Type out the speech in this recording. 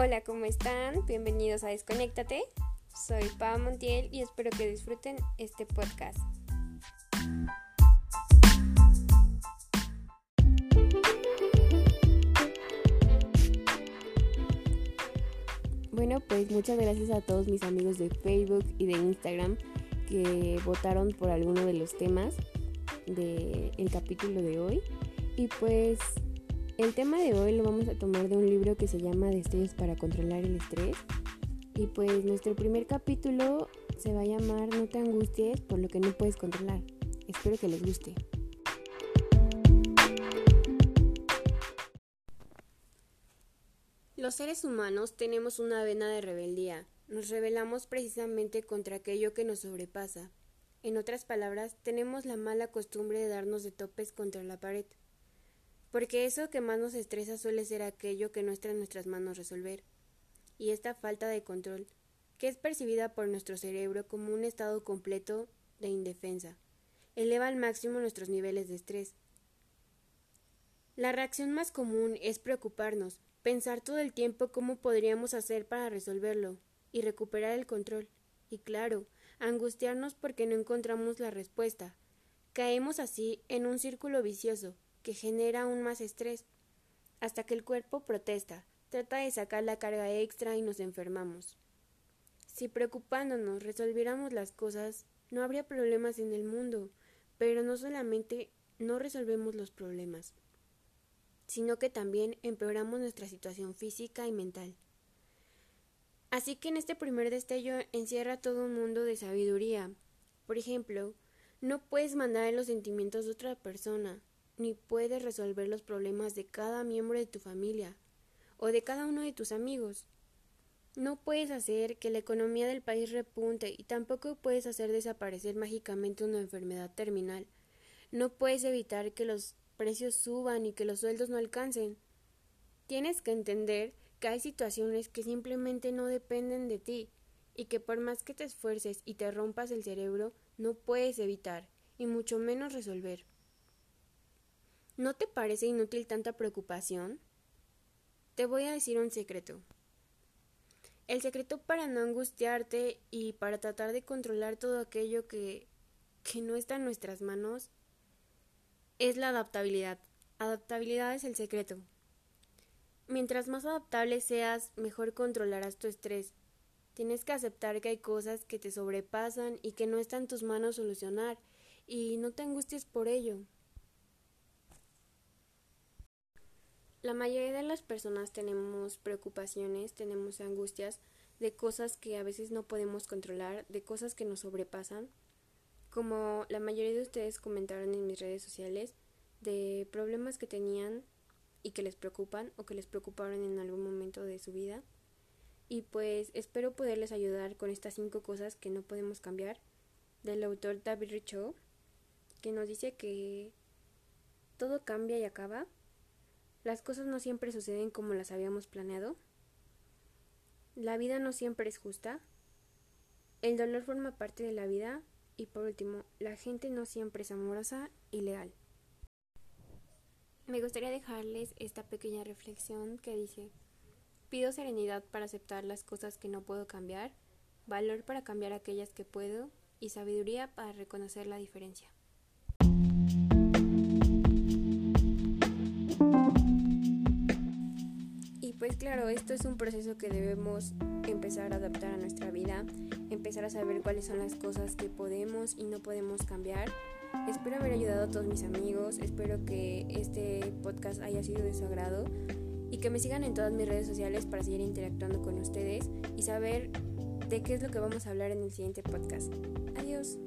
Hola, ¿cómo están? Bienvenidos a Desconéctate. Soy Pau Montiel y espero que disfruten este podcast. Bueno, pues muchas gracias a todos mis amigos de Facebook y de Instagram que votaron por alguno de los temas del capítulo de hoy. Y pues el tema de hoy lo vamos a tomar de un libro que se llama Destellos para controlar el estrés. Y pues nuestro primer capítulo se va a llamar No te angusties por lo que no puedes controlar. Espero que les guste. Los seres humanos tenemos una vena de rebeldía. Nos rebelamos precisamente contra aquello que nos sobrepasa. En otras palabras, tenemos la mala costumbre de darnos de topes contra la pared porque eso que más nos estresa suele ser aquello que no está en nuestras manos resolver. Y esta falta de control, que es percibida por nuestro cerebro como un estado completo de indefensa, eleva al máximo nuestros niveles de estrés. La reacción más común es preocuparnos, pensar todo el tiempo cómo podríamos hacer para resolverlo y recuperar el control. Y claro, angustiarnos porque no encontramos la respuesta. Caemos así en un círculo vicioso que genera aún más estrés, hasta que el cuerpo protesta, trata de sacar la carga extra y nos enfermamos. Si preocupándonos resolviéramos las cosas, no habría problemas en el mundo, pero no solamente no resolvemos los problemas, sino que también empeoramos nuestra situación física y mental. Así que en este primer destello encierra todo un mundo de sabiduría. Por ejemplo, no puedes mandar los sentimientos de otra persona, ni puedes resolver los problemas de cada miembro de tu familia o de cada uno de tus amigos. No puedes hacer que la economía del país repunte y tampoco puedes hacer desaparecer mágicamente una enfermedad terminal. No puedes evitar que los precios suban y que los sueldos no alcancen. Tienes que entender que hay situaciones que simplemente no dependen de ti y que por más que te esfuerces y te rompas el cerebro, no puedes evitar y mucho menos resolver. ¿No te parece inútil tanta preocupación? Te voy a decir un secreto. El secreto para no angustiarte y para tratar de controlar todo aquello que, que no está en nuestras manos es la adaptabilidad. Adaptabilidad es el secreto. Mientras más adaptable seas, mejor controlarás tu estrés. Tienes que aceptar que hay cosas que te sobrepasan y que no está en tus manos solucionar, y no te angusties por ello. La mayoría de las personas tenemos preocupaciones, tenemos angustias de cosas que a veces no podemos controlar, de cosas que nos sobrepasan, como la mayoría de ustedes comentaron en mis redes sociales, de problemas que tenían y que les preocupan o que les preocuparon en algún momento de su vida. Y pues espero poderles ayudar con estas cinco cosas que no podemos cambiar, del autor David Richo, que nos dice que todo cambia y acaba, las cosas no siempre suceden como las habíamos planeado. La vida no siempre es justa. El dolor forma parte de la vida. Y por último, la gente no siempre es amorosa y leal. Me gustaría dejarles esta pequeña reflexión que dice, pido serenidad para aceptar las cosas que no puedo cambiar, valor para cambiar aquellas que puedo y sabiduría para reconocer la diferencia. Pues claro, esto es un proceso que debemos empezar a adaptar a nuestra vida, empezar a saber cuáles son las cosas que podemos y no podemos cambiar. Espero haber ayudado a todos mis amigos, espero que este podcast haya sido de su agrado y que me sigan en todas mis redes sociales para seguir interactuando con ustedes y saber de qué es lo que vamos a hablar en el siguiente podcast. Adiós.